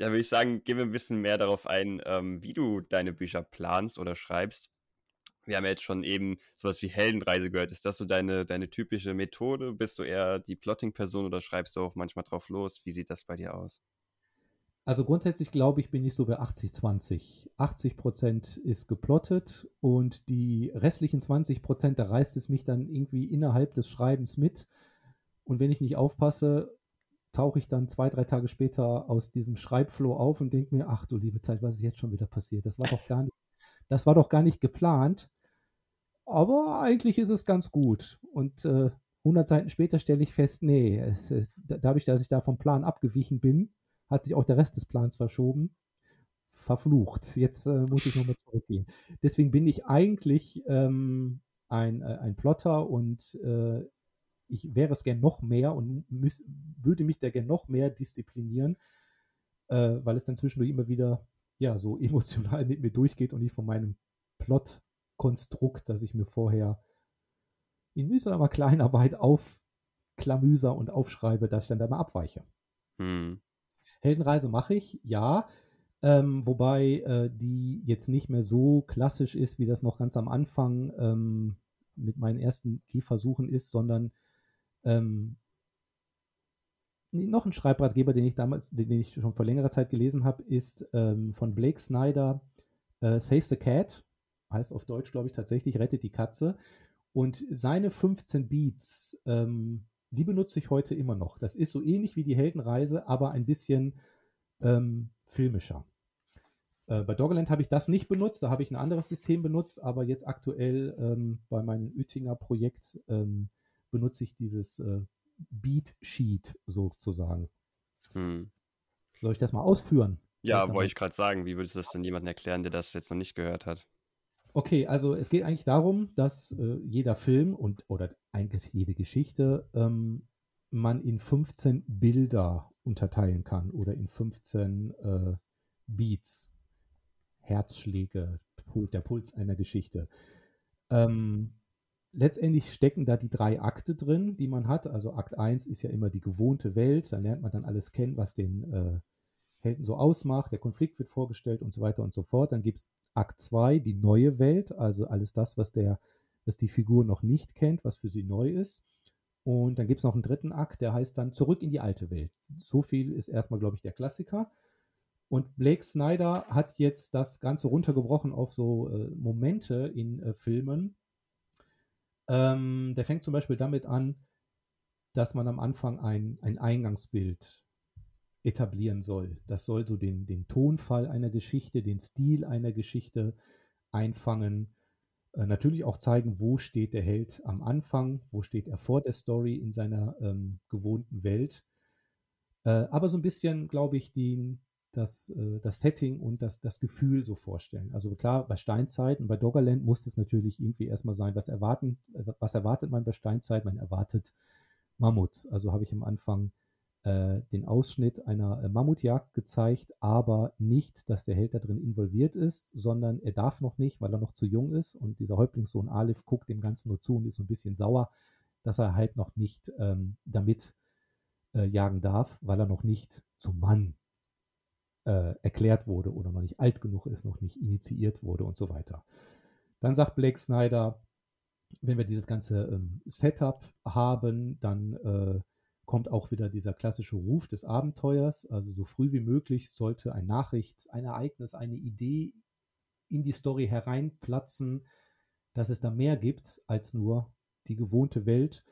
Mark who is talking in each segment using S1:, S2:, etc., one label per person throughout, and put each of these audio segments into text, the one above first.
S1: ja, würde ich sagen, gehen wir ein bisschen mehr darauf ein, ähm, wie du deine Bücher planst oder schreibst. Wir haben ja jetzt schon eben sowas wie Heldenreise gehört. Ist das so deine, deine typische Methode? Bist du eher die Plotting-Person oder schreibst du auch manchmal drauf los? Wie sieht das bei dir aus?
S2: Also grundsätzlich glaube ich, bin ich so bei 80-20. 80 Prozent ist geplottet und die restlichen 20 Prozent, da reißt es mich dann irgendwie innerhalb des Schreibens mit. Und wenn ich nicht aufpasse, tauche ich dann zwei, drei Tage später aus diesem Schreibflow auf und denke mir, ach du liebe Zeit, was ist jetzt schon wieder passiert? Das war doch gar nicht, das war doch gar nicht geplant. Aber eigentlich ist es ganz gut. Und äh, 100 Seiten später stelle ich fest, nee, es, dadurch, dass ich da vom Plan abgewichen bin, hat sich auch der Rest des Plans verschoben. Verflucht. Jetzt äh, muss ich nochmal zurückgehen. Deswegen bin ich eigentlich ähm, ein, äh, ein Plotter und äh, ich wäre es gern noch mehr und müß, würde mich da gern noch mehr disziplinieren, äh, weil es dann zwischendurch immer wieder ja so emotional mit mir durchgeht und ich von meinem Plot-Konstrukt, das ich mir vorher in mühsamer Kleinarbeit aufklamüser und aufschreibe, dass ich dann da mal abweiche. Hm. Heldenreise mache ich, ja. Ähm, wobei äh, die jetzt nicht mehr so klassisch ist, wie das noch ganz am Anfang ähm, mit meinen ersten Gehversuchen ist, sondern ähm, noch ein Schreibratgeber, den ich damals, den ich schon vor längerer Zeit gelesen habe, ist ähm, von Blake Snyder äh, Save the Cat. Heißt auf Deutsch, glaube ich, tatsächlich Rettet die Katze. Und seine 15 Beats ähm, die benutze ich heute immer noch. Das ist so ähnlich wie die Heldenreise, aber ein bisschen ähm, filmischer. Äh, bei Doggerland habe ich das nicht benutzt, da habe ich ein anderes System benutzt, aber jetzt aktuell ähm, bei meinem Uettinger Projekt ähm, benutze ich dieses äh, Beat Sheet sozusagen. Hm. Soll ich das mal ausführen?
S1: Ja, wollte ich gerade sagen. Wie würdest du das denn jemandem erklären, der das jetzt noch nicht gehört hat?
S2: Okay, also es geht eigentlich darum, dass äh, jeder Film und oder eigentlich jede Geschichte ähm, man in 15 Bilder unterteilen kann oder in 15 äh, Beats, Herzschläge, der Puls einer Geschichte. Ähm, letztendlich stecken da die drei Akte drin, die man hat. Also Akt 1 ist ja immer die gewohnte Welt, da lernt man dann alles kennen, was den äh, Helden so ausmacht, der Konflikt wird vorgestellt und so weiter und so fort. Dann gibt es Akt 2, die neue Welt, also alles das, was der, was die Figur noch nicht kennt, was für sie neu ist. Und dann gibt es noch einen dritten Akt, der heißt dann Zurück in die alte Welt. So viel ist erstmal, glaube ich, der Klassiker. Und Blake Snyder hat jetzt das Ganze runtergebrochen auf so äh, Momente in äh, Filmen. Ähm, der fängt zum Beispiel damit an, dass man am Anfang ein, ein Eingangsbild etablieren soll. Das soll so den, den Tonfall einer Geschichte, den Stil einer Geschichte einfangen. Äh, natürlich auch zeigen, wo steht der Held am Anfang, wo steht er vor der Story in seiner ähm, gewohnten Welt. Äh, aber so ein bisschen, glaube ich, die, das, äh, das Setting und das, das Gefühl so vorstellen. Also klar, bei Steinzeit und bei Doggerland muss es natürlich irgendwie erstmal sein, was erwarten, äh, was erwartet man bei Steinzeit? Man erwartet Mammuts. Also habe ich am Anfang äh, den Ausschnitt einer äh, Mammutjagd gezeigt, aber nicht, dass der Held da drin involviert ist, sondern er darf noch nicht, weil er noch zu jung ist und dieser Häuptlingssohn Alif guckt dem Ganzen nur zu und ist so ein bisschen sauer, dass er halt noch nicht ähm, damit äh, jagen darf, weil er noch nicht zum Mann äh, erklärt wurde oder noch nicht alt genug ist, noch nicht initiiert wurde und so weiter. Dann sagt Blake Snyder, wenn wir dieses ganze ähm, Setup haben, dann äh, kommt auch wieder dieser klassische Ruf des Abenteuers. Also so früh wie möglich sollte eine Nachricht, ein Ereignis, eine Idee in die Story hereinplatzen, dass es da mehr gibt als nur die gewohnte Welt.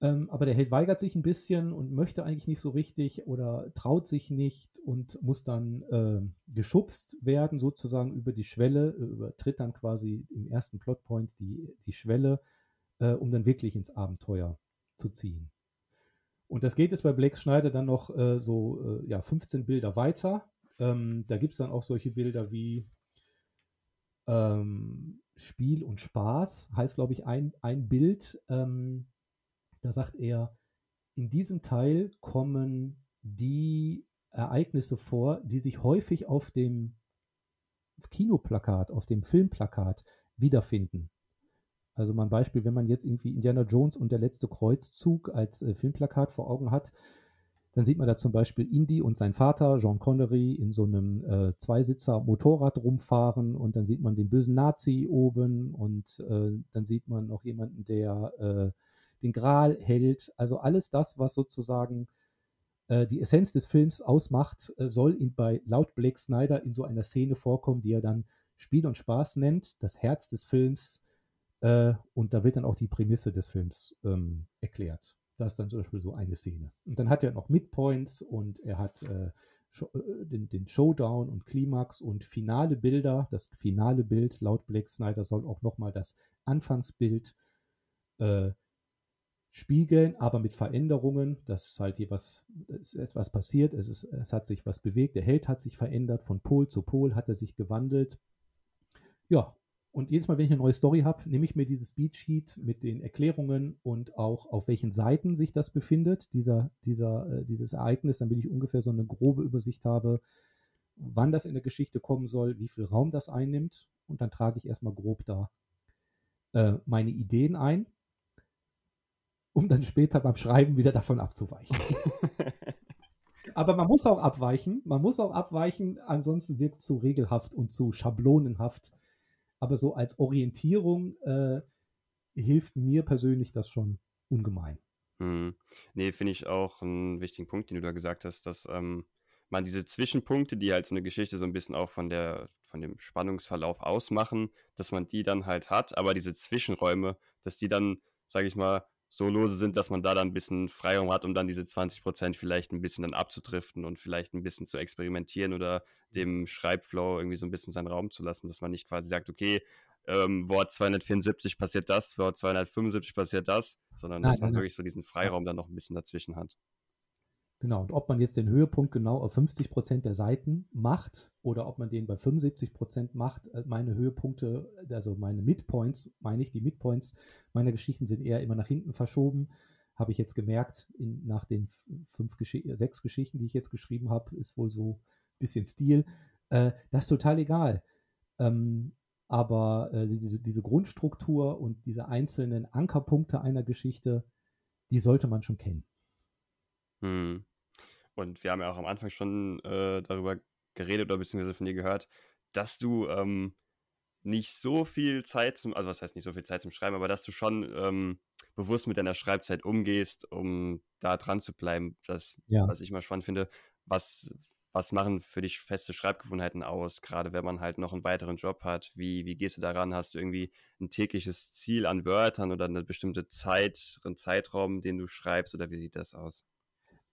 S2: Ähm, aber der Held weigert sich ein bisschen und möchte eigentlich nicht so richtig oder traut sich nicht und muss dann äh, geschubst werden, sozusagen über die Schwelle, übertritt dann quasi im ersten Plotpoint die, die Schwelle, äh, um dann wirklich ins Abenteuer zu ziehen. Und das geht jetzt bei Blake Schneider dann noch äh, so äh, ja, 15 Bilder weiter. Ähm, da gibt es dann auch solche Bilder wie ähm, Spiel und Spaß, heißt, glaube ich, ein, ein Bild. Ähm, da sagt er, in diesem Teil kommen die Ereignisse vor, die sich häufig auf dem Kinoplakat, auf dem Filmplakat wiederfinden. Also mal ein Beispiel, wenn man jetzt irgendwie Indiana Jones und der letzte Kreuzzug als äh, Filmplakat vor Augen hat, Dann sieht man da zum Beispiel Indy und sein Vater, Jean Connery, in so einem äh, Zweisitzer-Motorrad rumfahren und dann sieht man den bösen Nazi oben und äh, dann sieht man noch jemanden, der äh, den Gral hält. Also alles das, was sozusagen äh, die Essenz des Films ausmacht, äh, soll in, bei laut Blake Snyder in so einer Szene vorkommen, die er dann Spiel und Spaß nennt, das Herz des Films. Äh, und da wird dann auch die Prämisse des Films ähm, erklärt. Da ist dann zum Beispiel so eine Szene. Und dann hat er noch Midpoints und er hat äh, äh, den, den, Showdown und Klimax und finale Bilder. Das finale Bild laut Blake Snyder soll auch nochmal das Anfangsbild äh, spiegeln, aber mit Veränderungen. Das ist halt hier was, ist etwas passiert, es, ist, es hat sich was bewegt, der Held hat sich verändert, von Pol zu Pol hat er sich gewandelt. Ja, und jedes Mal, wenn ich eine neue Story habe, nehme ich mir dieses Beatsheet mit den Erklärungen und auch auf welchen Seiten sich das befindet, dieser, dieser, äh, dieses Ereignis, damit ich ungefähr so eine grobe Übersicht habe, wann das in der Geschichte kommen soll, wie viel Raum das einnimmt. Und dann trage ich erstmal grob da äh, meine Ideen ein um dann später beim Schreiben wieder davon abzuweichen. Aber man muss auch abweichen, man muss auch abweichen, ansonsten wirkt es zu regelhaft und zu schablonenhaft. Aber so als Orientierung äh, hilft mir persönlich das schon ungemein.
S1: Hm. Nee, finde ich auch einen wichtigen Punkt, den du da gesagt hast, dass ähm, man diese Zwischenpunkte, die halt so eine Geschichte so ein bisschen auch von der, von dem Spannungsverlauf ausmachen, dass man die dann halt hat, aber diese Zwischenräume, dass die dann, sage ich mal, so lose sind, dass man da dann ein bisschen Freiraum hat, um dann diese 20 Prozent vielleicht ein bisschen dann abzudriften und vielleicht ein bisschen zu experimentieren oder dem Schreibflow irgendwie so ein bisschen seinen Raum zu lassen, dass man nicht quasi sagt, okay, ähm, Wort 274 passiert das, Wort 275 passiert das, sondern nein, dass man nein, wirklich so diesen Freiraum dann noch ein bisschen dazwischen hat.
S2: Genau, und ob man jetzt den Höhepunkt genau auf 50 Prozent der Seiten macht oder ob man den bei 75 Prozent macht, äh, meine Höhepunkte, also meine Midpoints, meine ich, die Midpoints meiner Geschichten sind eher immer nach hinten verschoben. Habe ich jetzt gemerkt, in, nach den fünf Gesch sechs Geschichten, die ich jetzt geschrieben habe, ist wohl so ein bisschen Stil. Äh, das ist total egal. Ähm, aber äh, diese, diese Grundstruktur und diese einzelnen Ankerpunkte einer Geschichte, die sollte man schon kennen.
S1: Hm. Und wir haben ja auch am Anfang schon äh, darüber geredet oder beziehungsweise von dir gehört, dass du ähm, nicht so viel Zeit zum, also was heißt nicht so viel Zeit zum Schreiben, aber dass du schon ähm, bewusst mit deiner Schreibzeit umgehst, um da dran zu bleiben. Das, ja. was ich mal spannend finde, was, was machen für dich feste Schreibgewohnheiten aus, gerade wenn man halt noch einen weiteren Job hat? Wie, wie gehst du daran? Hast du irgendwie ein tägliches Ziel an Wörtern oder eine bestimmte Zeit, einen Zeitraum, den du schreibst oder wie sieht das aus?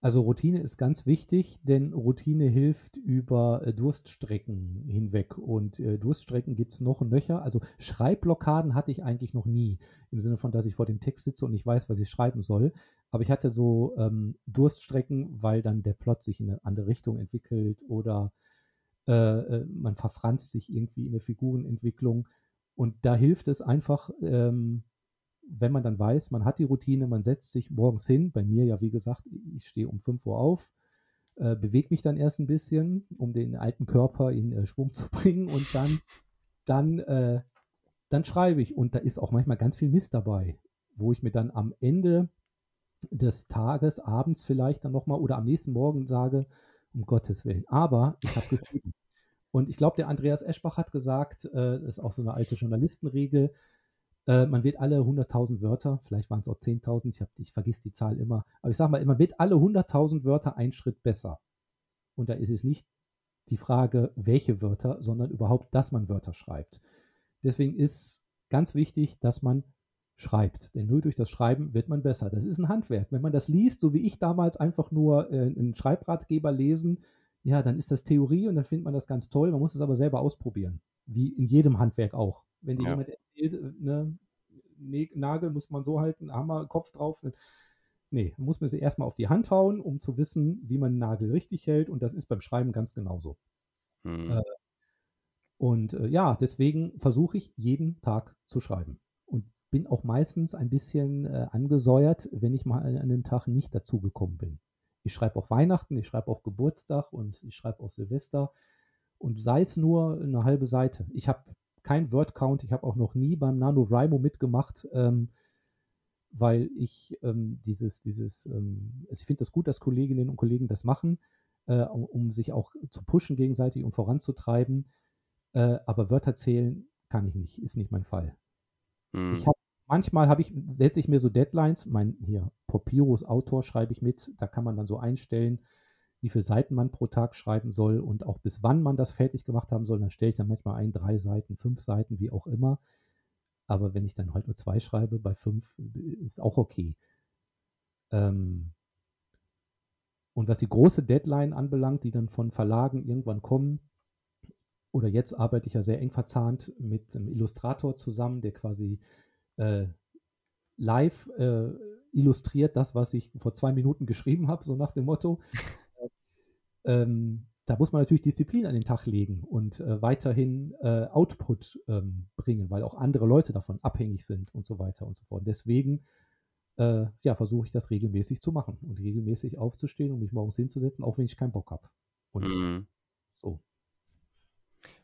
S2: Also Routine ist ganz wichtig, denn Routine hilft über äh, Durststrecken hinweg. Und äh, Durststrecken gibt es noch und nöcher. Also Schreibblockaden hatte ich eigentlich noch nie. Im Sinne von, dass ich vor dem Text sitze und ich weiß, was ich schreiben soll. Aber ich hatte so ähm, Durststrecken, weil dann der Plot sich in eine andere Richtung entwickelt oder äh, äh man verfranst sich irgendwie in der Figurenentwicklung. Und da hilft es einfach, ähm, wenn man dann weiß, man hat die Routine, man setzt sich morgens hin, bei mir ja wie gesagt, ich stehe um 5 Uhr auf, äh, bewege mich dann erst ein bisschen, um den alten Körper in äh, Schwung zu bringen und dann, dann, äh, dann schreibe ich. Und da ist auch manchmal ganz viel Mist dabei, wo ich mir dann am Ende des Tages, abends vielleicht dann nochmal oder am nächsten Morgen sage, um Gottes Willen. Aber ich habe geschrieben. Und ich glaube, der Andreas Eschbach hat gesagt, äh, das ist auch so eine alte Journalistenregel, äh, man wird alle 100.000 Wörter, vielleicht waren es auch 10.000, ich, ich vergesse die Zahl immer, aber ich sage mal, man wird alle 100.000 Wörter einen Schritt besser. Und da ist es nicht die Frage, welche Wörter, sondern überhaupt, dass man Wörter schreibt. Deswegen ist ganz wichtig, dass man schreibt. Denn nur durch das Schreiben wird man besser. Das ist ein Handwerk. Wenn man das liest, so wie ich damals einfach nur äh, einen Schreibratgeber lesen, ja, dann ist das Theorie und dann findet man das ganz toll. Man muss es aber selber ausprobieren. Wie in jedem Handwerk auch. Wenn dir ja. jemand erzählt, äh, ne, Nagel muss man so halten, Hammer, Kopf drauf. Ne, nee, muss man sie erstmal auf die Hand hauen, um zu wissen, wie man einen Nagel richtig hält. Und das ist beim Schreiben ganz genauso. Hm. Äh, und äh, ja, deswegen versuche ich jeden Tag zu schreiben. Und bin auch meistens ein bisschen äh, angesäuert, wenn ich mal an einem Tag nicht dazugekommen bin. Ich schreibe auch Weihnachten, ich schreibe auch Geburtstag und ich schreibe auch Silvester. Und sei es nur eine halbe Seite. Ich habe kein Word-Count. Ich habe auch noch nie beim NaNoWriMo mitgemacht, ähm, weil ich ähm, dieses, dieses, ähm, also ich finde das gut, dass Kolleginnen und Kollegen das machen, äh, um, um, sich auch zu pushen gegenseitig und voranzutreiben. Äh, aber Wörter zählen kann ich nicht, ist nicht mein Fall. Hm. Ich habe manchmal habe ich, setze ich mir so Deadlines, mein hier Papyrus Autor schreibe ich mit, da kann man dann so einstellen, wie viele Seiten man pro Tag schreiben soll und auch bis wann man das fertig gemacht haben soll. Dann stelle ich dann manchmal ein, drei Seiten, fünf Seiten, wie auch immer. Aber wenn ich dann halt nur zwei schreibe, bei fünf ist auch okay. Ähm und was die große Deadline anbelangt, die dann von Verlagen irgendwann kommen, oder jetzt arbeite ich ja sehr eng verzahnt mit einem Illustrator zusammen, der quasi äh, live äh, illustriert das, was ich vor zwei Minuten geschrieben habe, so nach dem Motto. Ähm, da muss man natürlich Disziplin an den Tag legen und äh, weiterhin äh, Output ähm, bringen, weil auch andere Leute davon abhängig sind und so weiter und so fort. Deswegen äh, ja, versuche ich das regelmäßig zu machen und regelmäßig aufzustehen und mich morgens hinzusetzen, auch wenn ich keinen Bock habe. Und mhm. so.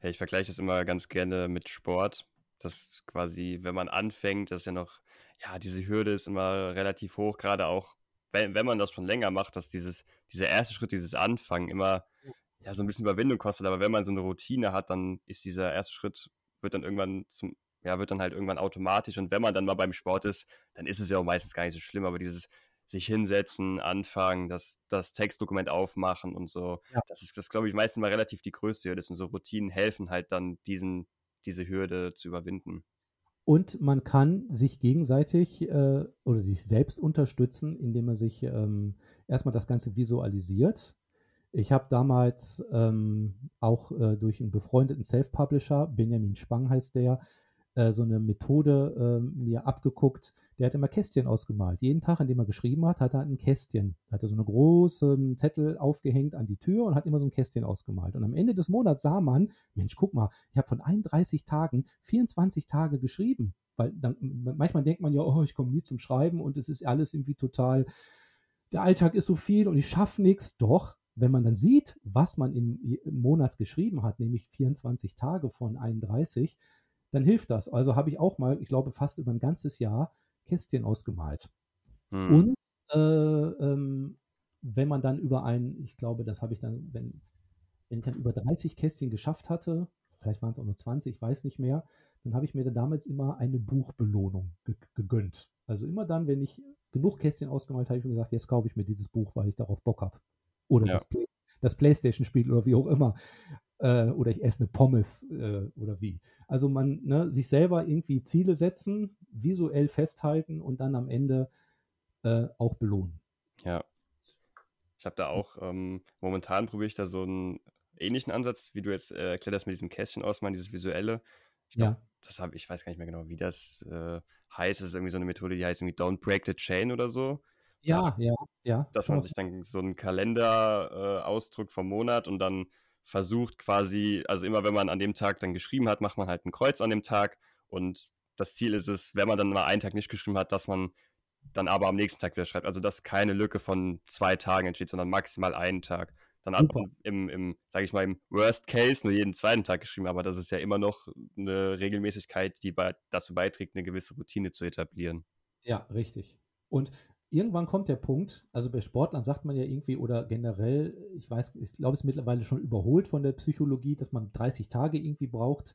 S1: Ja, ich vergleiche das immer ganz gerne mit Sport. Das quasi, wenn man anfängt, das ist ja noch, ja, diese Hürde ist immer relativ hoch, gerade auch, wenn, wenn man das schon länger macht, dass dieses, dieser erste Schritt, dieses Anfangen immer ja, so ein bisschen Überwindung kostet, aber wenn man so eine Routine hat, dann ist dieser erste Schritt, wird dann irgendwann zum, ja, wird dann halt irgendwann automatisch und wenn man dann mal beim Sport ist, dann ist es ja auch meistens gar nicht so schlimm, aber dieses sich hinsetzen, anfangen, das, das Textdokument aufmachen und so, ja. das ist, das glaube ich, meistens mal relativ die größte Hürde und so Routinen helfen halt dann diesen, diese Hürde zu überwinden.
S2: Und man kann sich gegenseitig äh, oder sich selbst unterstützen, indem man sich ähm, erstmal das Ganze visualisiert. Ich habe damals ähm, auch äh, durch einen befreundeten Self-Publisher, Benjamin Spang heißt der, äh, so eine Methode äh, mir abgeguckt. Der hat immer Kästchen ausgemalt. Jeden Tag, an dem er geschrieben hat, hat er ein Kästchen. Da hat er so eine große Zettel aufgehängt an die Tür und hat immer so ein Kästchen ausgemalt. Und am Ende des Monats sah man, Mensch, guck mal, ich habe von 31 Tagen 24 Tage geschrieben. Weil dann, manchmal denkt man ja, oh, ich komme nie zum Schreiben und es ist alles irgendwie total, der Alltag ist so viel und ich schaffe nichts. Doch, wenn man dann sieht, was man im, Monat geschrieben hat, nämlich 24 Tage von 31, dann hilft das. Also habe ich auch mal, ich glaube, fast über ein ganzes Jahr Kästchen ausgemalt. Hm. Und äh, ähm, wenn man dann über ein, ich glaube, das habe ich dann, wenn, wenn ich dann über 30 Kästchen geschafft hatte, vielleicht waren es auch nur 20, ich weiß nicht mehr, dann habe ich mir dann damals immer eine Buchbelohnung ge gegönnt. Also immer dann, wenn ich genug Kästchen ausgemalt habe, habe ich mir gesagt, jetzt kaufe ich mir dieses Buch, weil ich darauf Bock habe oder ja. das, Play das Playstation-Spiel oder wie auch immer. Äh, oder ich esse eine Pommes äh, oder wie. Also man ne, sich selber irgendwie Ziele setzen, visuell festhalten und dann am Ende äh, auch belohnen.
S1: Ja. Ich habe da auch, ähm, momentan probiere ich da so einen ähnlichen Ansatz, wie du jetzt äh, erklärt hast mit diesem Kästchen ausmalen, dieses visuelle. Ich glaub, ja. Das habe ich weiß gar nicht mehr genau, wie das äh, heißt. Es ist irgendwie so eine Methode, die heißt irgendwie Don't Break the Chain oder so.
S2: Ja, ja, ja.
S1: Dass man sich dann so einen Kalender äh, ausdruckt vom Monat und dann versucht quasi, also immer wenn man an dem Tag dann geschrieben hat, macht man halt ein Kreuz an dem Tag und das Ziel ist es, wenn man dann mal einen Tag nicht geschrieben hat, dass man dann aber am nächsten Tag wieder schreibt. Also dass keine Lücke von zwei Tagen entsteht, sondern maximal einen Tag. Dann hat man im, im sage ich mal, im Worst Case nur jeden zweiten Tag geschrieben, aber das ist ja immer noch eine Regelmäßigkeit, die bei, dazu beiträgt, eine gewisse Routine zu etablieren.
S2: Ja, richtig. Und irgendwann kommt der Punkt, also bei Sportlern sagt man ja irgendwie oder generell, ich weiß, ich glaube, es ist mittlerweile schon überholt von der Psychologie, dass man 30 Tage irgendwie braucht.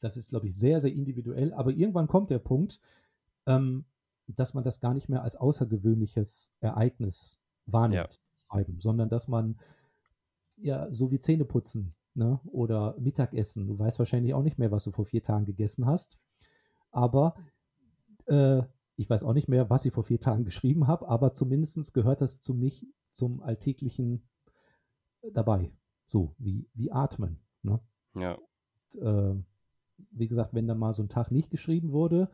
S2: Das ist, glaube ich, sehr, sehr individuell. Aber irgendwann kommt der Punkt, ähm, dass man das gar nicht mehr als außergewöhnliches Ereignis wahrnimmt, ja. sondern dass man ja so wie Zähne putzen ne? oder Mittagessen. Du weißt wahrscheinlich auch nicht mehr, was du vor vier Tagen gegessen hast. Aber äh, ich weiß auch nicht mehr, was ich vor vier Tagen geschrieben habe, aber zumindest gehört das zu mich zum alltäglichen äh, dabei. So, wie, wie atmen. Ne?
S1: Ja.
S2: Und, äh, wie gesagt, wenn da mal so ein Tag nicht geschrieben wurde,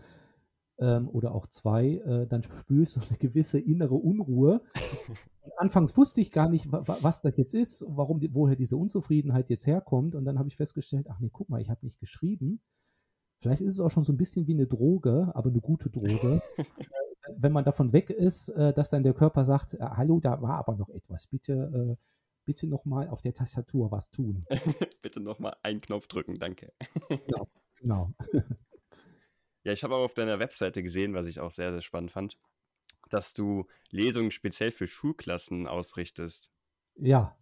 S2: ähm, oder auch zwei, äh, dann spüre ich so eine gewisse innere Unruhe. Anfangs wusste ich gar nicht, was das jetzt ist, warum, woher diese Unzufriedenheit jetzt herkommt. Und dann habe ich festgestellt, ach nee, guck mal, ich habe nicht geschrieben. Vielleicht ist es auch schon so ein bisschen wie eine Droge, aber eine gute Droge. Äh, wenn man davon weg ist, äh, dass dann der Körper sagt, äh, hallo, da war aber noch etwas. Bitte, bitte nochmal auf der Tastatur was tun.
S1: bitte nochmal einen Knopf drücken, danke.
S2: genau, genau.
S1: ja, ich habe auch auf deiner Webseite gesehen, was ich auch sehr, sehr spannend fand. dass du Lesungen speziell für Schulklassen ausrichtest.
S2: Ja.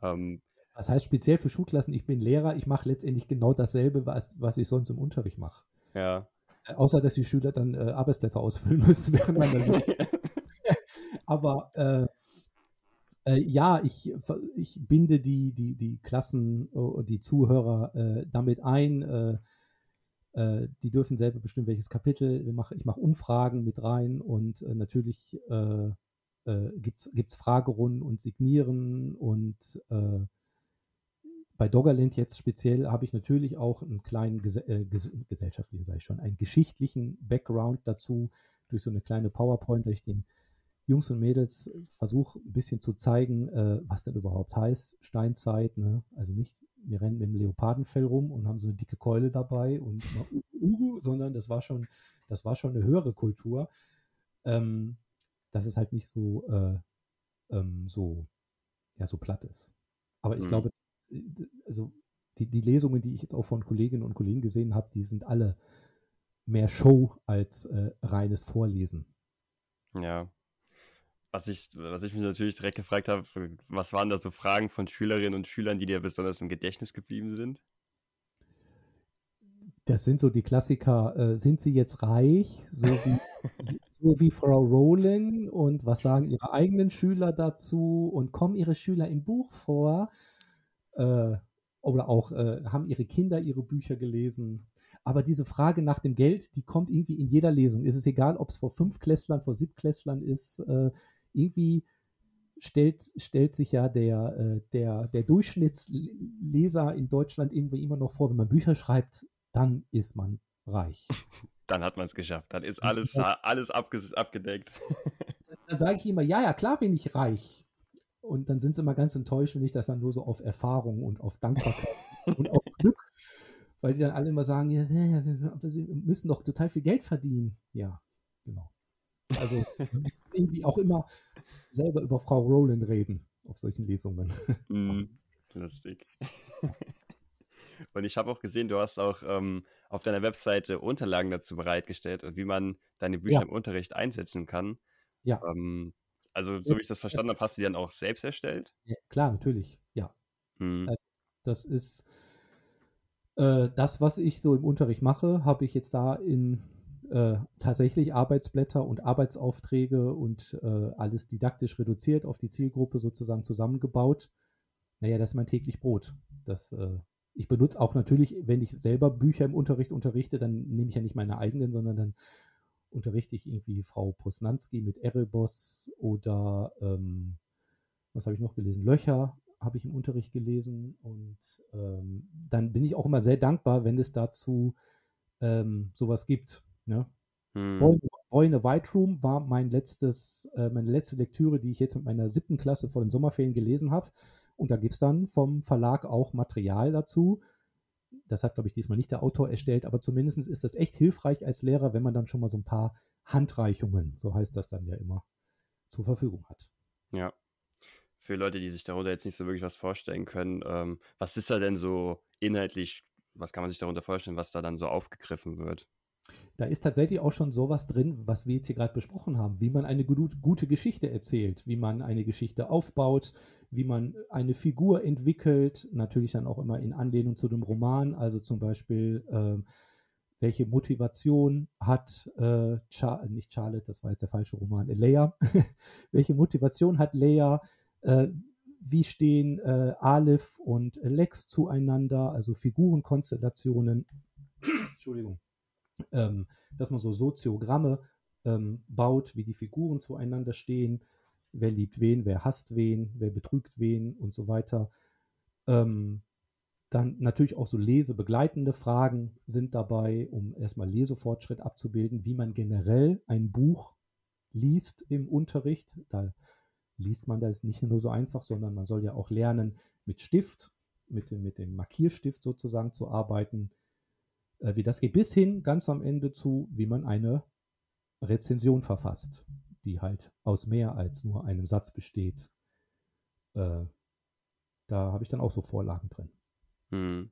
S2: Ähm, das heißt speziell für Schulklassen, ich bin Lehrer, ich mache letztendlich genau dasselbe, was, was ich sonst im Unterricht mache.
S1: Ja.
S2: Äh, außer, dass die Schüler dann äh, Arbeitsblätter ausfüllen müssen, während man dann Aber äh, äh, ja, ich, ich binde die, die, die Klassen, oh, die Zuhörer äh, damit ein. Äh, äh, die dürfen selber bestimmen, welches Kapitel. Ich mache, ich mache Umfragen mit rein und äh, natürlich äh, gibt es Fragerunden und Signieren und bei Doggerland jetzt speziell habe ich natürlich auch einen kleinen Ges äh, ges gesellschaftlichen, sage ich schon, einen geschichtlichen Background dazu durch so eine kleine PowerPoint, da ich den Jungs und Mädels versuche ein bisschen zu zeigen, äh, was denn überhaupt heißt, Steinzeit, ne? Also nicht, wir rennen mit einem Leopardenfell rum und haben so eine dicke Keule dabei und uh, sondern das war schon, das war schon eine höhere Kultur. Ähm, dass es halt nicht so, äh, ähm, so, ja, so platt ist. Aber ich mhm. glaube, also die, die Lesungen, die ich jetzt auch von Kolleginnen und Kollegen gesehen habe, die sind alle mehr Show als äh, reines Vorlesen.
S1: Ja, was ich, was ich mich natürlich direkt gefragt habe, was waren da so Fragen von Schülerinnen und Schülern, die dir besonders im Gedächtnis geblieben sind?
S2: Das sind so die Klassiker. Äh, sind Sie jetzt reich, so wie, so wie Frau Rowling? Und was sagen Ihre eigenen Schüler dazu? Und kommen Ihre Schüler im Buch vor? Äh, oder auch äh, haben Ihre Kinder Ihre Bücher gelesen? Aber diese Frage nach dem Geld, die kommt irgendwie in jeder Lesung. Ist es egal, ob es vor fünf Klässlern, vor Siebtklässlern ist. Äh, irgendwie stellt, stellt sich ja der, äh, der, der Durchschnittsleser in Deutschland irgendwie immer noch vor, wenn man Bücher schreibt, dann ist man reich.
S1: Dann hat man es geschafft. Dann ist alles, alles abgedeckt.
S2: Dann sage ich immer, ja, ja, klar bin ich reich. Und dann sind sie immer ganz enttäuscht, wenn ich das dann nur so auf Erfahrung und auf Dankbarkeit und auf Glück, weil die dann alle immer sagen, ja, aber sie müssen doch total viel Geld verdienen. Ja, genau. Also irgendwie auch immer selber über Frau Rowland reden auf solchen Lesungen.
S1: Mm, lustig. Und ich habe auch gesehen, du hast auch ähm, auf deiner Webseite Unterlagen dazu bereitgestellt, wie man deine Bücher ja. im Unterricht einsetzen kann.
S2: Ja.
S1: Ähm, also, so wie ich das verstanden habe, hast du die dann auch selbst erstellt?
S2: Ja, klar, natürlich, ja. Mhm. Das ist äh, das, was ich so im Unterricht mache, habe ich jetzt da in äh, tatsächlich Arbeitsblätter und Arbeitsaufträge und äh, alles didaktisch reduziert auf die Zielgruppe sozusagen zusammengebaut. Naja, das ist mein täglich Brot. Das, äh, ich benutze auch natürlich, wenn ich selber Bücher im Unterricht unterrichte, dann nehme ich ja nicht meine eigenen, sondern dann unterrichte ich irgendwie Frau Posnanski mit Erebos oder ähm, was habe ich noch gelesen? Löcher habe ich im Unterricht gelesen und ähm, dann bin ich auch immer sehr dankbar, wenn es dazu ähm, sowas gibt. Ne? Hm. Boy White Room war mein letztes, äh, meine letzte Lektüre, die ich jetzt mit meiner siebten Klasse vor den Sommerferien gelesen habe. Und da gibt es dann vom Verlag auch Material dazu. Das hat, glaube ich, diesmal nicht der Autor erstellt, aber zumindest ist das echt hilfreich als Lehrer, wenn man dann schon mal so ein paar Handreichungen, so heißt das dann ja immer, zur Verfügung hat.
S1: Ja. Für Leute, die sich darunter jetzt nicht so wirklich was vorstellen können, ähm, was ist da denn so inhaltlich, was kann man sich darunter vorstellen, was da dann so aufgegriffen wird?
S2: Da ist tatsächlich auch schon sowas drin, was wir jetzt hier gerade besprochen haben, wie man eine gute Geschichte erzählt, wie man eine Geschichte aufbaut, wie man eine Figur entwickelt, natürlich dann auch immer in Anlehnung zu dem Roman, also zum Beispiel, äh, welche Motivation hat, äh, Char nicht Charlotte, das war jetzt der falsche Roman, äh, Leia, welche Motivation hat Leia, äh, wie stehen äh, Aleph und Lex zueinander, also Figurenkonstellationen, Entschuldigung ähm, dass man so Soziogramme ähm, baut, wie die Figuren zueinander stehen, wer liebt wen, wer hasst wen, wer betrügt wen und so weiter. Ähm, dann natürlich auch so lesebegleitende Fragen sind dabei, um erstmal Lesefortschritt abzubilden, wie man generell ein Buch liest im Unterricht. Da liest man das nicht nur so einfach, sondern man soll ja auch lernen, mit Stift, mit dem, mit dem Markierstift sozusagen zu arbeiten, äh, wie das geht, bis hin ganz am Ende zu, wie man eine Rezension verfasst, die halt aus mehr als nur einem Satz besteht. Äh, da habe ich dann auch so Vorlagen drin.
S1: Hm.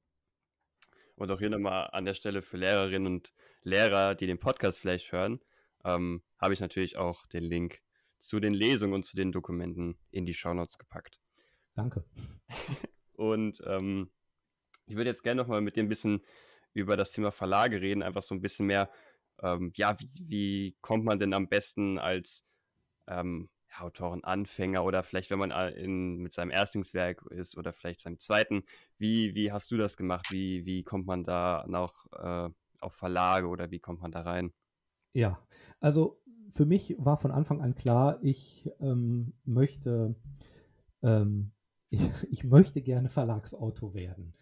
S1: Und auch hier nochmal an der Stelle für Lehrerinnen und Lehrer, die den Podcast vielleicht hören. ähm, habe ich natürlich auch den Link zu den Lesungen und zu den Dokumenten in die Shownotes gepackt.
S2: Danke.
S1: und ähm, ich würde jetzt gerne nochmal mit dir ein bisschen über das Thema Verlage reden, einfach so ein bisschen mehr, ähm, ja, wie, wie, kommt man denn am besten als ähm, Autorenanfänger oder vielleicht, wenn man in, mit seinem Erstlingswerk ist oder vielleicht seinem zweiten, wie, wie hast du das gemacht? Wie, wie kommt man da noch äh, auf Verlage oder wie kommt man da rein?
S2: Ja, also für mich war von Anfang an klar, ich ähm, möchte, ähm, ich, ich, möchte gerne Verlagsautor werden.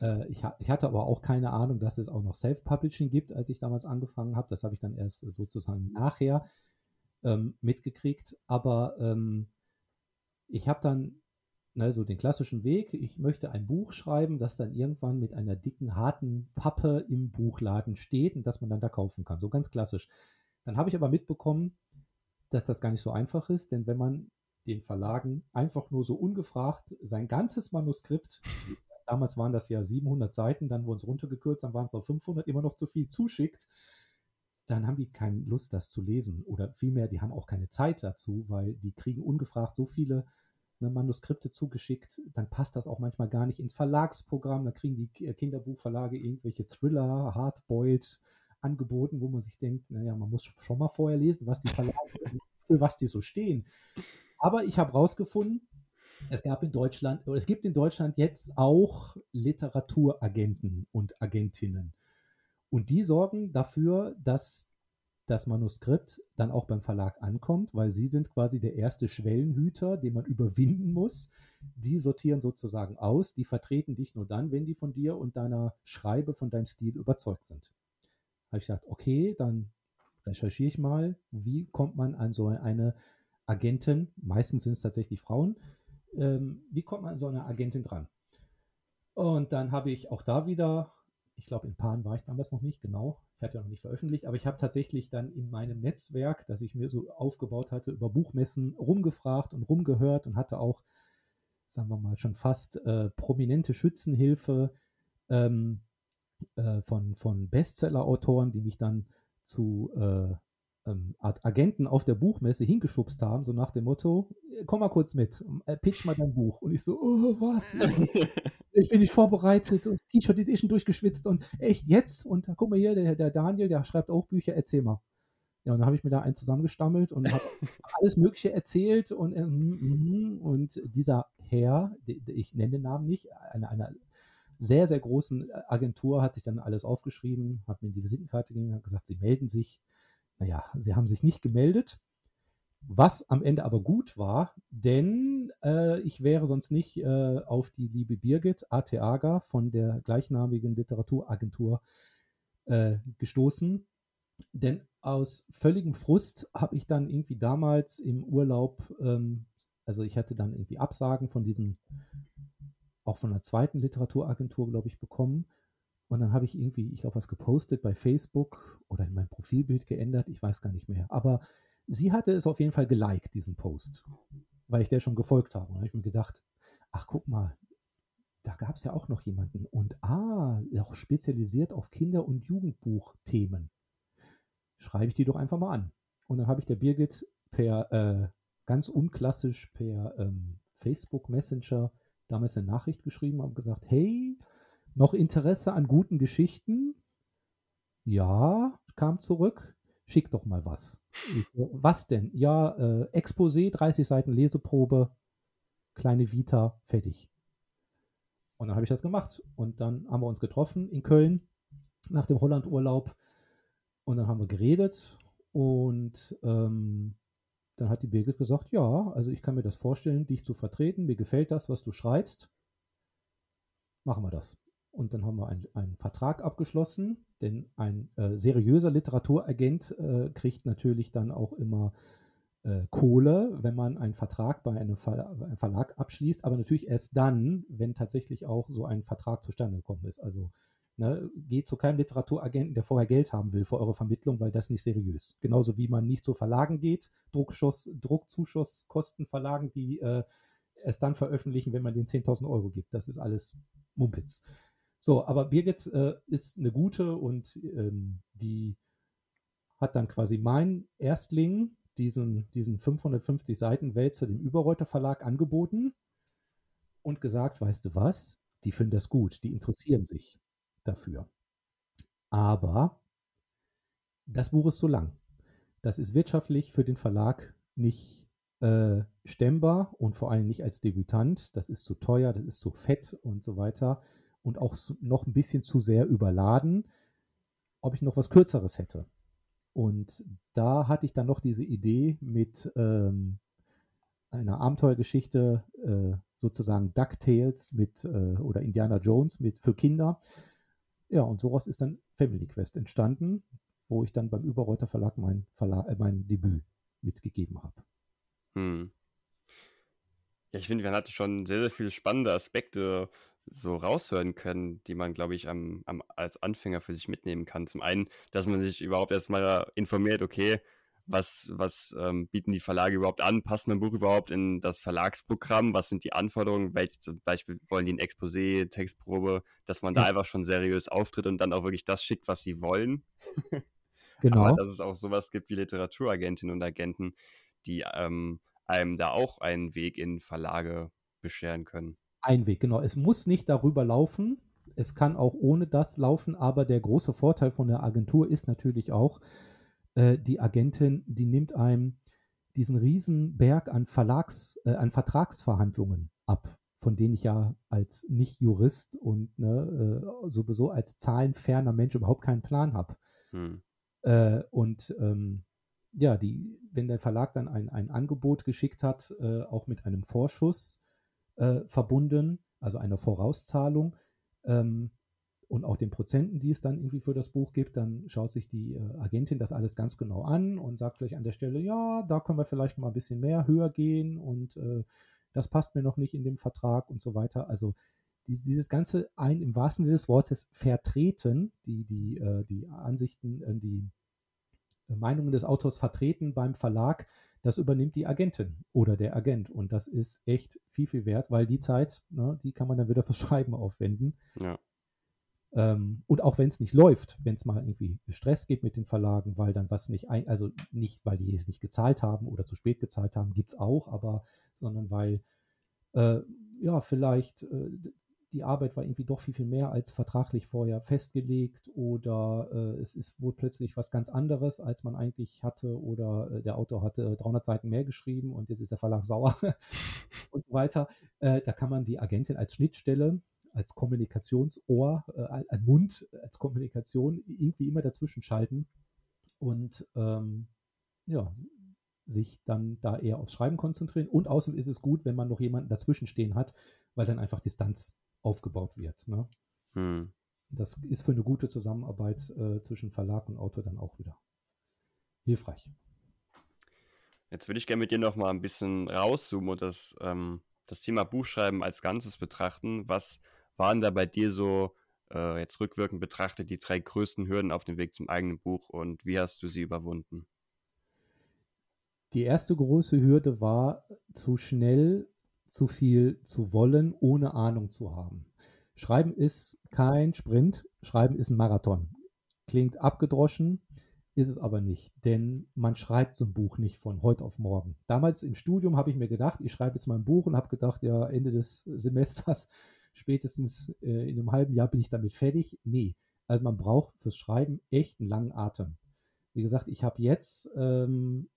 S2: Äh, ich, ich, hatte aber auch keine Ahnung, dass es auch noch Self-Publishing gibt, als ich damals angefangen habe. Das habe ich dann erst sozusagen nachher ähm, mitgekriegt. Aber ähm, ich habe dann ne, so den klassischen Weg. Ich möchte ein Buch schreiben, das dann irgendwann mit einer dicken, harten Pappe im Buchladen steht und das man dann da kaufen kann. So ganz klassisch. Dann habe ich aber mitbekommen, dass das gar nicht so einfach ist, denn wenn man den Verlagen einfach nur so ungefragt sein ganzes Manuskript, damals waren das ja 700 Seiten, dann wurden es runtergekürzt, dann waren es noch 500, immer noch zu viel zuschickt, dann haben die keine Lust, das zu lesen. Oder vielmehr, die haben auch keine Zeit dazu, weil die kriegen ungefragt so viele ne, Manuskripte zugeschickt, dann passt das auch manchmal gar nicht ins Verlagsprogramm. Da kriegen die Kinderbuchverlage irgendwelche Thriller, Hardboiled angeboten, wo man sich denkt, naja, man muss schon mal vorher lesen, was die Verlage, für was die so stehen. Aber ich habe rausgefunden, es gab in Deutschland, es gibt in Deutschland jetzt auch Literaturagenten und Agentinnen. Und die sorgen dafür, dass das Manuskript dann auch beim Verlag ankommt, weil sie sind quasi der erste Schwellenhüter, den man überwinden muss. Die sortieren sozusagen aus, die vertreten dich nur dann, wenn die von dir und deiner Schreibe, von deinem Stil überzeugt sind. Habe ich gedacht, okay, dann recherchiere ich mal, wie kommt man an so eine Agentin, meistens sind es tatsächlich Frauen, ähm, wie kommt man an so eine Agentin dran? Und dann habe ich auch da wieder ich glaube, in Pan war ich damals noch nicht, genau. Ich hatte ja noch nicht veröffentlicht, aber ich habe tatsächlich dann in meinem Netzwerk, das ich mir so aufgebaut hatte, über Buchmessen rumgefragt und rumgehört und hatte auch, sagen wir mal, schon fast äh, prominente Schützenhilfe ähm, äh, von, von Bestseller-Autoren, die mich dann zu äh, ähm, Agenten auf der Buchmesse hingeschubst haben, so nach dem Motto, komm mal kurz mit, äh, pitch mal dein Buch. Und ich so, oh, was? ich bin nicht vorbereitet und das T-Shirt ist eh schon durchgeschwitzt und echt jetzt? Und da guck mal hier, der, der Daniel, der schreibt auch Bücher, erzähl mal. Ja, und dann habe ich mir da einen zusammengestammelt und habe alles Mögliche erzählt und, äh, und dieser Herr, ich nenne den Namen nicht, einer, einer sehr, sehr großen Agentur hat sich dann alles aufgeschrieben, hat mir die Visitenkarte gegeben, hat gesagt, sie melden sich naja, sie haben sich nicht gemeldet, was am Ende aber gut war, denn äh, ich wäre sonst nicht äh, auf die liebe Birgit Ateaga von der gleichnamigen Literaturagentur äh, gestoßen. Denn aus völligem Frust habe ich dann irgendwie damals im Urlaub, ähm, also ich hatte dann irgendwie Absagen von diesem, auch von einer zweiten Literaturagentur, glaube ich, bekommen. Und dann habe ich irgendwie, ich glaube, was gepostet bei Facebook oder in mein Profilbild geändert, ich weiß gar nicht mehr. Aber sie hatte es auf jeden Fall geliked, diesen Post, weil ich der schon gefolgt habe. Und habe ich mir gedacht, ach guck mal, da gab es ja auch noch jemanden. Und ah, auch spezialisiert auf Kinder- und Jugendbuchthemen. Schreibe ich die doch einfach mal an. Und dann habe ich der Birgit per äh, ganz unklassisch per ähm, Facebook Messenger damals eine Nachricht geschrieben und gesagt, hey, noch Interesse an guten Geschichten? Ja, kam zurück. Schick doch mal was. Ich, was denn? Ja, äh, Exposé, 30 Seiten Leseprobe, kleine Vita, fertig. Und dann habe ich das gemacht. Und dann haben wir uns getroffen in Köln nach dem Hollandurlaub. Und dann haben wir geredet. Und ähm, dann hat die Birgit gesagt, ja, also ich kann mir das vorstellen, dich zu vertreten. Mir gefällt das, was du schreibst. Machen wir das. Und dann haben wir einen, einen Vertrag abgeschlossen, denn ein äh, seriöser Literaturagent äh, kriegt natürlich dann auch immer äh, Kohle, wenn man einen Vertrag bei einem, Ver einem, Verlag abschließt, aber natürlich erst dann, wenn tatsächlich auch so ein Vertrag zustande gekommen ist. Also ne, geht zu keinem Literaturagenten, der vorher Geld haben will für eure Vermittlung, weil das nicht seriös. Genauso wie man nicht zu Verlagen geht, Druckschuss, Druckzuschusskosten Verlagen, die äh, es dann veröffentlichen, wenn man den 10.000 Euro gibt. Das ist alles Mumpitz. So, aber Birgit äh, ist eine gute und ähm, die hat dann quasi mein Erstling diesen, diesen 550 Seiten Wälzer dem Überreuter Verlag angeboten und gesagt, weißt du was, die finden das gut, die interessieren sich dafür. Aber das Buch ist zu lang. Das ist wirtschaftlich für den Verlag nicht äh, stemmbar und vor allem nicht als Debütant. Das ist zu teuer, das ist zu fett und so weiter und auch noch ein bisschen zu sehr überladen, ob ich noch was Kürzeres hätte. Und da hatte ich dann noch diese Idee mit ähm, einer Abenteuergeschichte, äh, sozusagen DuckTales mit äh, oder Indiana Jones mit für Kinder. Ja, und sowas ist dann Family Quest entstanden, wo ich dann beim Überreuter Verlag mein, Verlag, äh, mein Debüt mitgegeben habe. Hm.
S1: Ja, ich finde, wir hatten schon sehr, sehr viele spannende Aspekte so raushören können, die man, glaube ich, am, am, als Anfänger für sich mitnehmen kann. Zum einen, dass man sich überhaupt erstmal informiert, okay, was, was ähm, bieten die Verlage überhaupt an? Passt mein Buch überhaupt in das Verlagsprogramm? Was sind die Anforderungen? Welche zum Beispiel wollen die ein Exposé, Textprobe, dass man da ja. einfach schon seriös auftritt und dann auch wirklich das schickt, was sie wollen. genau. Aber dass es auch sowas gibt wie Literaturagentinnen und Agenten, die ähm, einem da auch einen Weg in Verlage bescheren können.
S2: Ein Weg, genau. Es muss nicht darüber laufen. Es kann auch ohne das laufen, aber der große Vorteil von der Agentur ist natürlich auch, äh, die Agentin, die nimmt einem diesen riesen Berg an Verlags, äh, an Vertragsverhandlungen ab, von denen ich ja als Nicht-Jurist und ne, äh, sowieso als zahlenferner Mensch überhaupt keinen Plan habe. Hm. Äh, und ähm, ja, die, wenn der Verlag dann ein, ein Angebot geschickt hat, äh, auch mit einem Vorschuss äh, verbunden, also einer Vorauszahlung, ähm, und auch den Prozenten, die es dann irgendwie für das Buch gibt, dann schaut sich die äh, Agentin das alles ganz genau an und sagt vielleicht an der Stelle, ja, da können wir vielleicht mal ein bisschen mehr höher gehen und äh, das passt mir noch nicht in dem Vertrag und so weiter. Also die, dieses ganze ein im wahrsten Sinne des Wortes vertreten, die, die, äh, die Ansichten, äh, die Meinungen des Autors vertreten beim Verlag, das übernimmt die Agentin oder der Agent. Und das ist echt viel, viel wert, weil die Zeit, ne, die kann man dann wieder fürs Schreiben aufwenden. Ja. Ähm, und auch wenn es nicht läuft, wenn es mal irgendwie Stress gibt mit den Verlagen, weil dann was nicht ein, also nicht, weil die es nicht gezahlt haben oder zu spät gezahlt haben, gibt es auch, aber sondern weil äh, ja, vielleicht äh, die Arbeit war irgendwie doch viel, viel mehr als vertraglich vorher festgelegt oder äh, es ist wohl plötzlich was ganz anderes, als man eigentlich hatte oder äh, der Autor hatte 300 Seiten mehr geschrieben und jetzt ist der Verlag sauer und so weiter. Äh, da kann man die Agentin als Schnittstelle als Kommunikationsohr, äh, ein Mund, als Kommunikation irgendwie immer dazwischen schalten und ähm, ja, sich dann da eher aufs Schreiben konzentrieren. Und außerdem ist es gut, wenn man noch jemanden dazwischen stehen hat, weil dann einfach Distanz aufgebaut wird. Ne? Hm. Das ist für eine gute Zusammenarbeit äh, zwischen Verlag und Autor dann auch wieder hilfreich.
S1: Jetzt würde ich gerne mit dir noch mal ein bisschen rauszoomen und das, ähm, das Thema Buchschreiben als Ganzes betrachten. Was waren da bei dir so äh, jetzt rückwirkend betrachtet die drei größten Hürden auf dem Weg zum eigenen Buch und wie hast du sie überwunden?
S2: Die erste große Hürde war, zu schnell zu viel zu wollen, ohne Ahnung zu haben. Schreiben ist kein Sprint, Schreiben ist ein Marathon. Klingt abgedroschen, ist es aber nicht, denn man schreibt so ein Buch nicht von heute auf morgen. Damals im Studium habe ich mir gedacht, ich schreibe jetzt mal ein Buch und habe gedacht, ja, Ende des Semesters spätestens äh, in einem halben Jahr bin ich damit fertig. Nee, also man braucht fürs Schreiben echt einen langen Atem. Wie gesagt, ich habe jetzt ähm,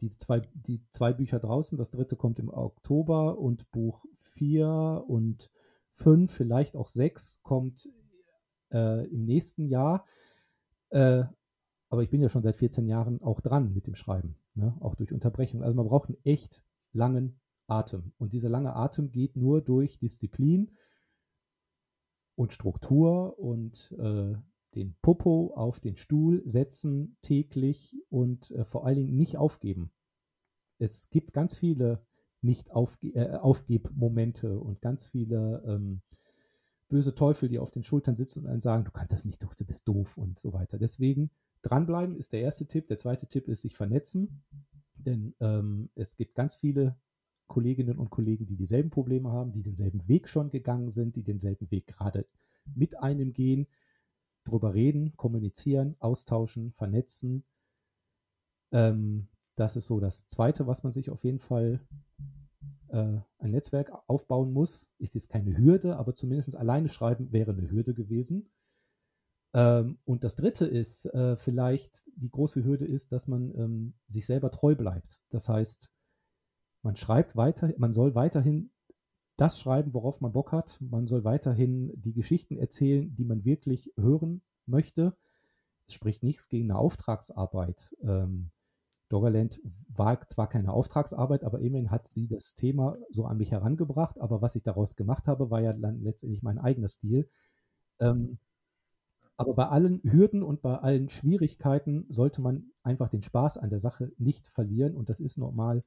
S2: die, zwei, die zwei Bücher draußen, das dritte kommt im Oktober und Buch 4 und 5, vielleicht auch 6 kommt äh, im nächsten Jahr. Äh, aber ich bin ja schon seit 14 Jahren auch dran mit dem Schreiben, ne? auch durch Unterbrechung. Also man braucht einen echt langen Atem. Und dieser lange Atem geht nur durch Disziplin, und Struktur und äh, den Popo auf den Stuhl setzen täglich und äh, vor allen Dingen nicht aufgeben. Es gibt ganz viele nicht aufge äh, Aufgebmomente und ganz viele ähm, böse Teufel, die auf den Schultern sitzen und einen sagen, du kannst das nicht, du, du bist doof und so weiter. Deswegen dranbleiben ist der erste Tipp. Der zweite Tipp ist sich vernetzen, denn ähm, es gibt ganz viele Kolleginnen und Kollegen, die dieselben Probleme haben, die denselben Weg schon gegangen sind, die denselben Weg gerade mit einem gehen, darüber reden, kommunizieren, austauschen, vernetzen Ähm, das ist so das Zweite, was man sich auf jeden Fall äh, ein Netzwerk aufbauen muss. Ist jetzt keine Hürde, aber zumindest alleine schreiben wäre eine Hürde gewesen. Ähm, und das Dritte ist äh, vielleicht, die große Hürde ist, dass man ähm, sich selber treu bleibt. Das heißt, man schreibt weiter, man soll weiterhin das schreiben, worauf man Bock hat. Man soll weiterhin die Geschichten erzählen, die man wirklich hören möchte. Es spricht nichts gegen eine Auftragsarbeit. Ähm, Doggerland war zwar keine Auftragsarbeit, aber immerhin hat sie das Thema so an mich herangebracht. Aber was ich daraus gemacht habe, war ja dann letztendlich mein eigener Stil. Ähm, aber bei allen Hürden und bei allen Schwierigkeiten sollte man einfach den Spaß an der Sache nicht verlieren. Und das ist normal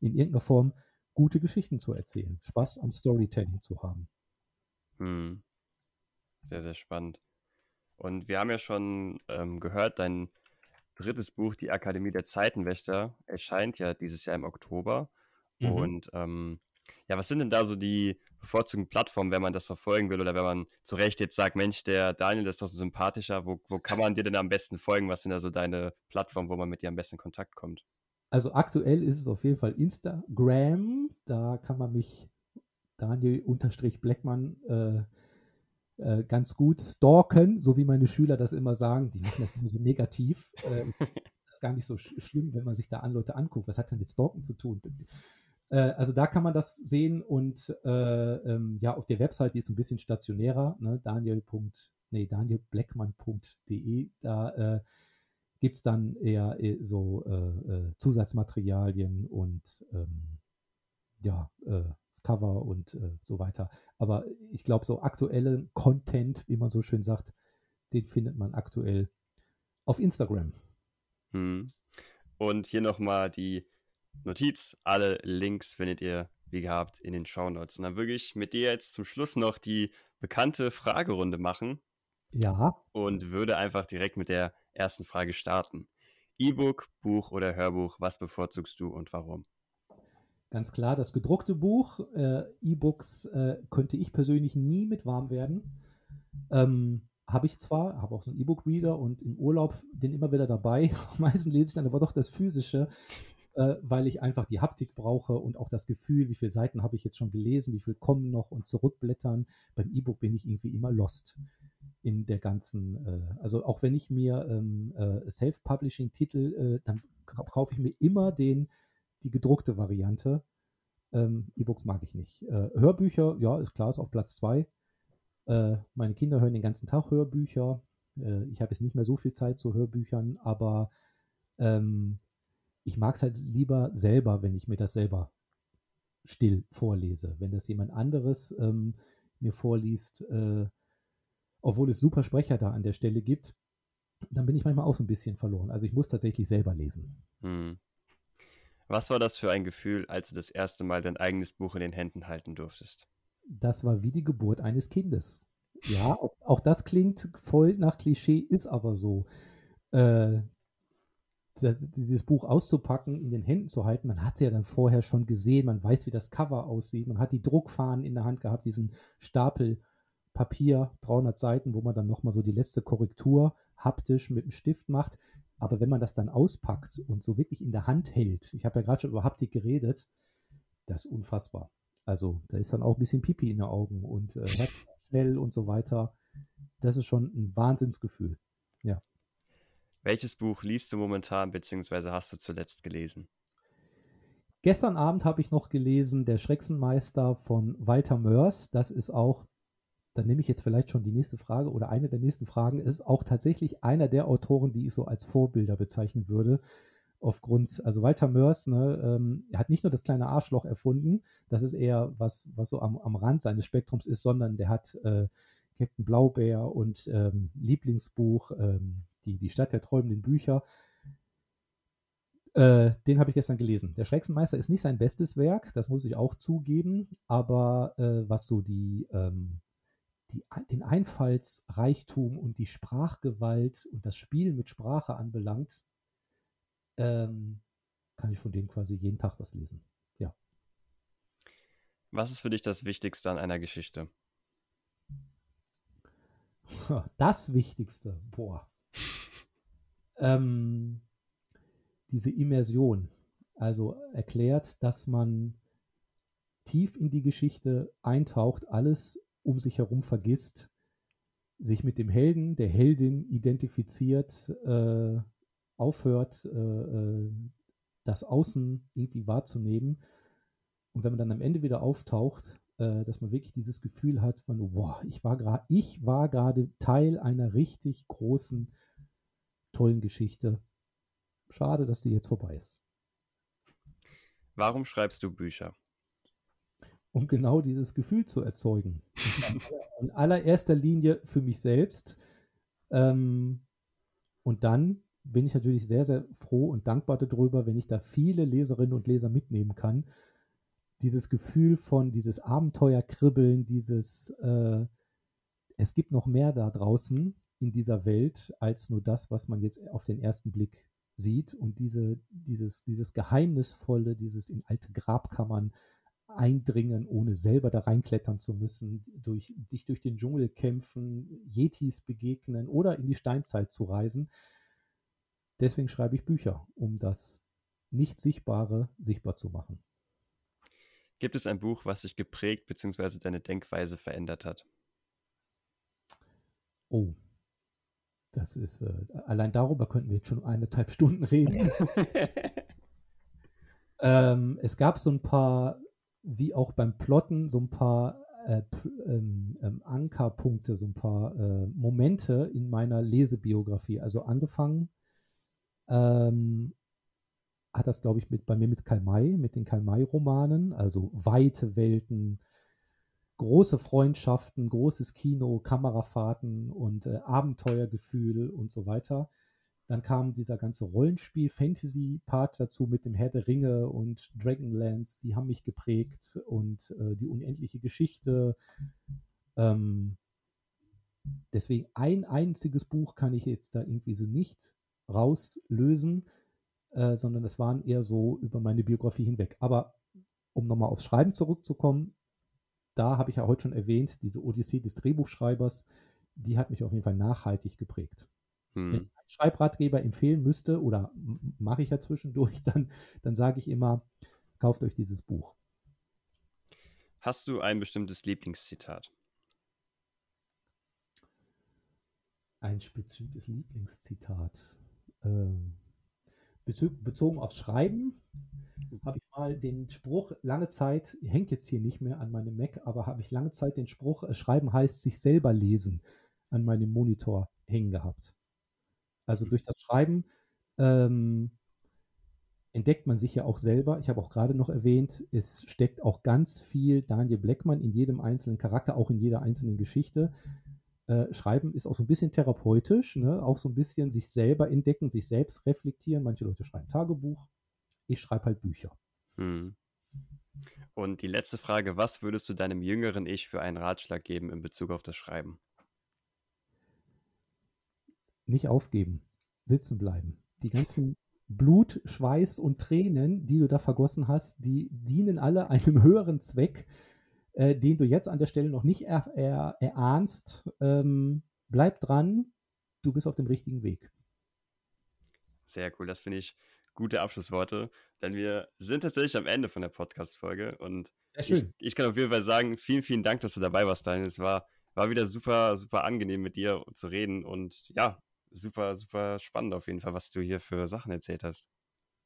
S2: in irgendeiner Form gute Geschichten zu erzählen, Spaß am Storytelling zu haben.
S1: Hm. Sehr, sehr spannend. Und wir haben ja schon ähm, gehört, dein drittes Buch, Die Akademie der Zeitenwächter, erscheint ja dieses Jahr im Oktober. Mhm. Und ähm, ja, was sind denn da so die bevorzugten Plattformen, wenn man das verfolgen will oder wenn man zu Recht jetzt sagt, Mensch, der Daniel das ist doch so sympathischer, wo, wo kann man dir denn am besten folgen? Was sind da so deine Plattformen, wo man mit dir am besten in Kontakt kommt?
S2: Also aktuell ist es auf jeden Fall Instagram. Da kann man mich Daniel-Blackmann äh, äh, ganz gut stalken, so wie meine Schüler das immer sagen. Die machen das immer so negativ. Äh, das ist gar nicht so sch schlimm, wenn man sich da an Leute anguckt. Was hat denn mit Stalken zu tun? Äh, also da kann man das sehen und äh, ähm, ja, auf der Website, die ist ein bisschen stationärer, ne, daniel. Nee, danielbleckmann.de, da äh, gibt es dann eher äh, so äh, äh, Zusatzmaterialien und ähm, ja, äh, das Cover und äh, so weiter. Aber ich glaube, so aktuellen Content, wie man so schön sagt, den findet man aktuell auf Instagram.
S1: Hm. Und hier nochmal die Notiz. Alle Links findet ihr, wie gehabt, in den Show Notes. Und dann würde ich mit dir jetzt zum Schluss noch die bekannte Fragerunde machen.
S2: Ja.
S1: Und würde einfach direkt mit der ersten Frage starten. E-Book, Buch oder Hörbuch, was bevorzugst du und warum?
S2: Ganz klar, das gedruckte Buch. Äh, E-Books äh, könnte ich persönlich nie mit warm werden. Ähm, habe ich zwar, habe auch so einen E-Book-Reader und im Urlaub den immer wieder dabei. Meistens lese ich dann aber doch das Physische, äh, weil ich einfach die Haptik brauche und auch das Gefühl, wie viele Seiten habe ich jetzt schon gelesen, wie viel kommen noch und zurückblättern. Beim E-Book bin ich irgendwie immer lost in der ganzen, äh, also auch wenn ich mir ähm, äh, Self-Publishing-Titel, äh, dann kaufe ich mir immer den, die gedruckte Variante. Ähm, E-Books mag ich nicht. Äh, Hörbücher, ja, ist klar, ist auf Platz zwei. Äh, meine Kinder hören den ganzen Tag Hörbücher. Äh, ich habe jetzt nicht mehr so viel Zeit zu Hörbüchern, aber ähm, ich mag es halt lieber selber, wenn ich mir das selber still vorlese. Wenn das jemand anderes ähm, mir vorliest, äh, obwohl es super Sprecher da an der Stelle gibt, dann bin ich manchmal auch so ein bisschen verloren. Also ich muss tatsächlich selber lesen. Hm.
S1: Was war das für ein Gefühl, als du das erste Mal dein eigenes Buch in den Händen halten durftest?
S2: Das war wie die Geburt eines Kindes. Ja, auch, das klingt voll nach Klischee, ist aber so. Äh, das, dieses Buch auszupacken, in den Händen zu halten, man hat es ja dann vorher schon gesehen, man weiß, wie das Cover aussieht, man hat die Druckfahnen in der Hand gehabt, diesen Stapel Papier, 300 Seiten, wo man dann nochmal so die letzte Korrektur haptisch mit dem Stift macht. Aber wenn man das dann auspackt und so wirklich in der Hand hält, ich habe ja gerade schon über Haptik geredet, das ist unfassbar. Also da ist dann auch ein bisschen Pipi in den Augen und äh, schnell und so weiter. Das ist schon ein Wahnsinnsgefühl. Ja.
S1: Welches Buch liest du momentan, beziehungsweise hast du zuletzt gelesen?
S2: Gestern Abend habe ich noch gelesen Der Schrecksenmeister von Walter Mörs. Das ist auch dann nehme ich jetzt vielleicht schon die nächste Frage oder eine der nächsten Fragen, ist auch tatsächlich einer der Autoren, die ich so als Vorbilder bezeichnen würde. Aufgrund, also Walter Mörs, ne, ähm, er hat nicht nur das kleine Arschloch erfunden, das ist eher was, was so am, am Rand seines Spektrums ist, sondern der hat äh, Captain Blaubeer und ähm, Lieblingsbuch, ähm, die, die Stadt der träumenden Bücher. Äh, den habe ich gestern gelesen. Der Schrecksenmeister ist nicht sein bestes Werk, das muss ich auch zugeben, aber äh, was so die, ähm, die, den Einfallsreichtum und die Sprachgewalt und das Spiel mit Sprache anbelangt, ähm, kann ich von dem quasi jeden Tag was lesen. Ja.
S1: Was ist für dich das Wichtigste an einer Geschichte?
S2: Das Wichtigste, boah. ähm, diese Immersion. Also erklärt, dass man tief in die Geschichte eintaucht, alles um sich herum vergisst, sich mit dem Helden, der Heldin identifiziert, äh, aufhört, äh, äh, das Außen irgendwie wahrzunehmen. Und wenn man dann am Ende wieder auftaucht, äh, dass man wirklich dieses Gefühl hat von, boah, ich war gerade, ich war gerade Teil einer richtig großen, tollen Geschichte. Schade, dass die jetzt vorbei ist.
S1: Warum schreibst du Bücher?
S2: Um genau dieses Gefühl zu erzeugen. In allererster Linie für mich selbst. Ähm, und dann bin ich natürlich sehr, sehr froh und dankbar darüber, wenn ich da viele Leserinnen und Leser mitnehmen kann. Dieses Gefühl von dieses Abenteuerkribbeln, dieses äh, es gibt noch mehr da draußen in dieser Welt als nur das, was man jetzt auf den ersten Blick sieht und diese, dieses, dieses Geheimnisvolle, dieses in alte Grabkammern eindringen, ohne selber da reinklettern zu müssen, durch, dich durch den Dschungel kämpfen, Yetis begegnen oder in die Steinzeit zu reisen. Deswegen schreibe ich Bücher, um das Nicht-Sichtbare sichtbar zu machen.
S1: Gibt es ein Buch, was sich geprägt bzw. deine Denkweise verändert hat?
S2: Oh, das ist, äh, allein darüber könnten wir jetzt schon eineinhalb Stunden reden. ähm, es gab so ein paar, wie auch beim Plotten, so ein paar äh, ähm, ähm, Ankerpunkte, so ein paar äh, Momente in meiner Lesebiografie. Also angefangen ähm, hat das, glaube ich, mit, bei mir mit Karl May, mit den Karl May-Romanen, also weite Welten, große Freundschaften, großes Kino, Kamerafahrten und äh, Abenteuergefühl und so weiter. Dann kam dieser ganze Rollenspiel-Fantasy-Part dazu mit dem Herr der Ringe und Dragonlance, die haben mich geprägt und äh, die unendliche Geschichte. Ähm, deswegen ein einziges Buch kann ich jetzt da irgendwie so nicht rauslösen, äh, sondern es waren eher so über meine Biografie hinweg. Aber um nochmal aufs Schreiben zurückzukommen, da habe ich ja heute schon erwähnt, diese Odyssee des Drehbuchschreibers, die hat mich auf jeden Fall nachhaltig geprägt. Hm. Wenn ich einen Schreibratgeber empfehlen müsste, oder mache ich ja zwischendurch, dann, dann sage ich immer, kauft euch dieses Buch.
S1: Hast du ein bestimmtes Lieblingszitat?
S2: Ein bestimmtes Lieblingszitat. Ähm, bezogen aufs Schreiben habe ich mal den Spruch lange Zeit, hängt jetzt hier nicht mehr an meinem Mac, aber habe ich lange Zeit den Spruch, äh, Schreiben heißt sich selber lesen, an meinem Monitor hängen gehabt. Also durch das Schreiben ähm, entdeckt man sich ja auch selber. Ich habe auch gerade noch erwähnt, es steckt auch ganz viel Daniel Blackman in jedem einzelnen Charakter, auch in jeder einzelnen Geschichte. Äh, Schreiben ist auch so ein bisschen therapeutisch, ne? auch so ein bisschen sich selber entdecken, sich selbst reflektieren. Manche Leute schreiben Tagebuch, ich schreibe halt Bücher. Hm.
S1: Und die letzte Frage, was würdest du deinem jüngeren Ich für einen Ratschlag geben in Bezug auf das Schreiben?
S2: Nicht aufgeben, sitzen bleiben. Die ganzen Blut, Schweiß und Tränen, die du da vergossen hast, die dienen alle einem höheren Zweck äh, den du jetzt an der Stelle noch nicht er, er, erahnst. Ähm, bleib dran, du bist auf dem richtigen Weg.
S1: Sehr cool, das finde ich gute Abschlussworte, denn wir sind tatsächlich am Ende von der Podcast-Folge und ich, ich, kann auf jeden Fall sagen, vielen, vielen Dank, dass du dabei warst, Daniel. Es war, war wieder super, super angenehm mit dir zu reden und ja, super, super spannend auf jeden Fall, was du hier für Sachen erzählt hast.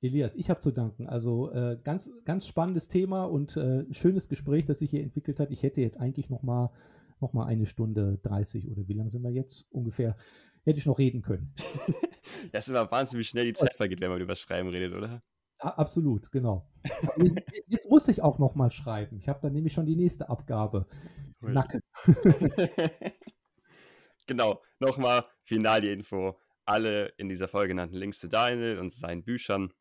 S2: Elias, ich habe zu danken. Also äh, ganz, ganz spannendes Thema und äh, schönes Gespräch, das sich hier entwickelt hat. Ich hätte jetzt eigentlich noch mal, noch mal eine Stunde 30 oder wie lange sind wir jetzt ungefähr, hätte ich noch reden können.
S1: das ist immer wahnsinnig schnell die Zeit vergeht, wenn man über Schreiben redet, oder?
S2: absolut, genau. jetzt muss ich auch noch mal schreiben. Ich habe dann nämlich schon die nächste Abgabe. Cool. Nacken.
S1: genau, nochmal final die Info. Alle in dieser Folge genannten Links zu Daniel und seinen Büchern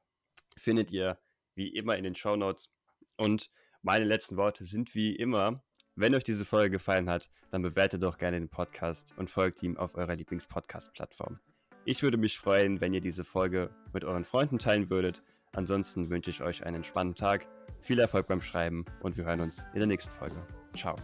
S1: findet ihr wie immer in den Show Notes. Und meine letzten Worte sind wie immer, wenn euch diese Folge gefallen hat, dann bewertet doch gerne den Podcast und folgt ihm auf eurer Lieblingspodcast-Plattform. Ich würde mich freuen, wenn ihr diese Folge mit euren Freunden teilen würdet. Ansonsten wünsche ich euch einen entspannten Tag, viel Erfolg beim Schreiben und wir hören uns in der nächsten Folge. Ciao.